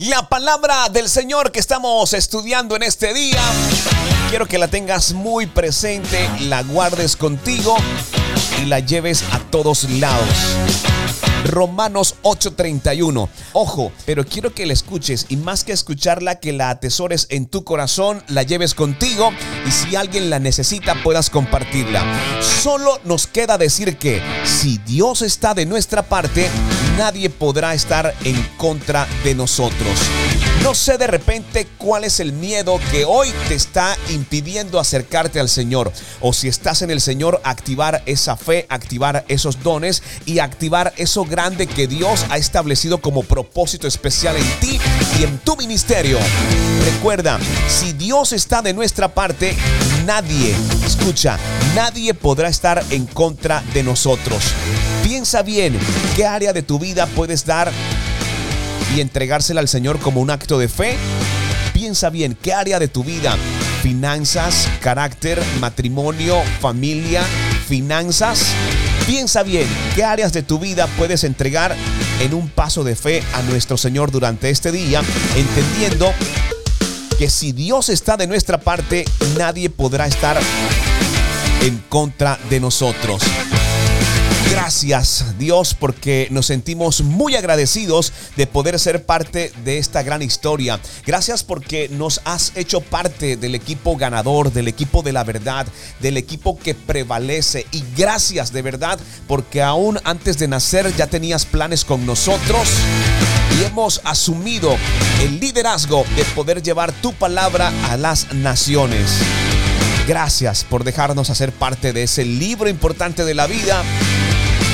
La palabra del Señor que estamos estudiando en este día, quiero que la tengas muy presente, la guardes contigo y la lleves a todos lados. Romanos 8:31. Ojo, pero quiero que la escuches y más que escucharla, que la atesores en tu corazón, la lleves contigo y si alguien la necesita puedas compartirla. Solo nos queda decir que si Dios está de nuestra parte, nadie podrá estar en contra de nosotros. No sé de repente cuál es el miedo que hoy te está impidiendo acercarte al Señor. O si estás en el Señor, activar esa fe, activar esos dones y activar eso grande que Dios ha establecido como propósito especial en ti y en tu ministerio. Recuerda, si Dios está de nuestra parte, nadie, escucha, nadie podrá estar en contra de nosotros. Piensa bien qué área de tu vida puedes dar y entregársela al Señor como un acto de fe? Piensa bien, ¿qué área de tu vida? Finanzas, carácter, matrimonio, familia, finanzas. Piensa bien, ¿qué áreas de tu vida puedes entregar en un paso de fe a nuestro Señor durante este día, entendiendo que si Dios está de nuestra parte, nadie podrá estar en contra de nosotros. Gracias Dios porque nos sentimos muy agradecidos de poder ser parte de esta gran historia. Gracias porque nos has hecho parte del equipo ganador, del equipo de la verdad, del equipo que prevalece. Y gracias de verdad porque aún antes de nacer ya tenías planes con nosotros y hemos asumido el liderazgo de poder llevar tu palabra a las naciones. Gracias por dejarnos hacer parte de ese libro importante de la vida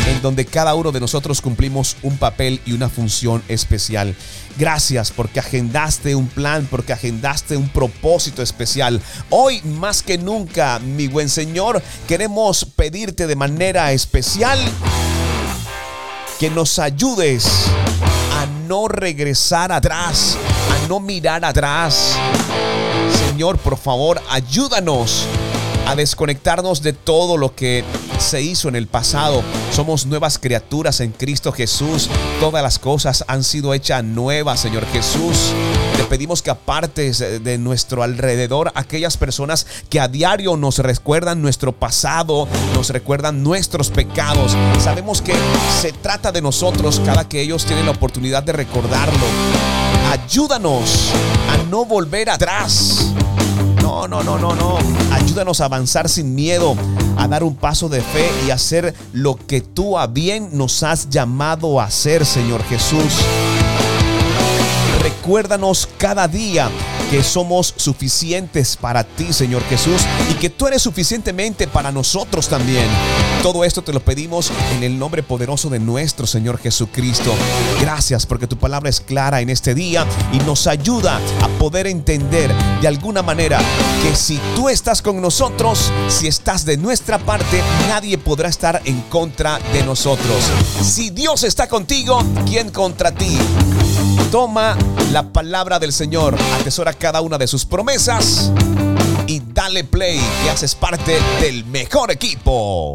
en donde cada uno de nosotros cumplimos un papel y una función especial. Gracias porque agendaste un plan, porque agendaste un propósito especial. Hoy más que nunca, mi buen Señor, queremos pedirte de manera especial que nos ayudes a no regresar atrás, a no mirar atrás. Señor, por favor, ayúdanos a desconectarnos de todo lo que se hizo en el pasado. Somos nuevas criaturas en Cristo Jesús. Todas las cosas han sido hechas nuevas, Señor Jesús. Te pedimos que apartes de nuestro alrededor aquellas personas que a diario nos recuerdan nuestro pasado, nos recuerdan nuestros pecados. Sabemos que se trata de nosotros cada que ellos tienen la oportunidad de recordarlo. Ayúdanos a no volver atrás. No, no, no, no, no. Ayúdanos a avanzar sin miedo, a dar un paso de fe y hacer lo que tú a bien nos has llamado a hacer, Señor Jesús. Recuérdanos cada día que somos suficientes para ti, Señor Jesús, y que tú eres suficientemente para nosotros también. Todo esto te lo pedimos en el nombre poderoso de nuestro Señor Jesucristo. Gracias porque tu palabra es clara en este día y nos ayuda a poder entender de alguna manera que si tú estás con nosotros, si estás de nuestra parte, nadie podrá estar en contra de nosotros. Si Dios está contigo, ¿quién contra ti? Toma la palabra del Señor, atesora cada una de sus promesas y dale play que haces parte del mejor equipo.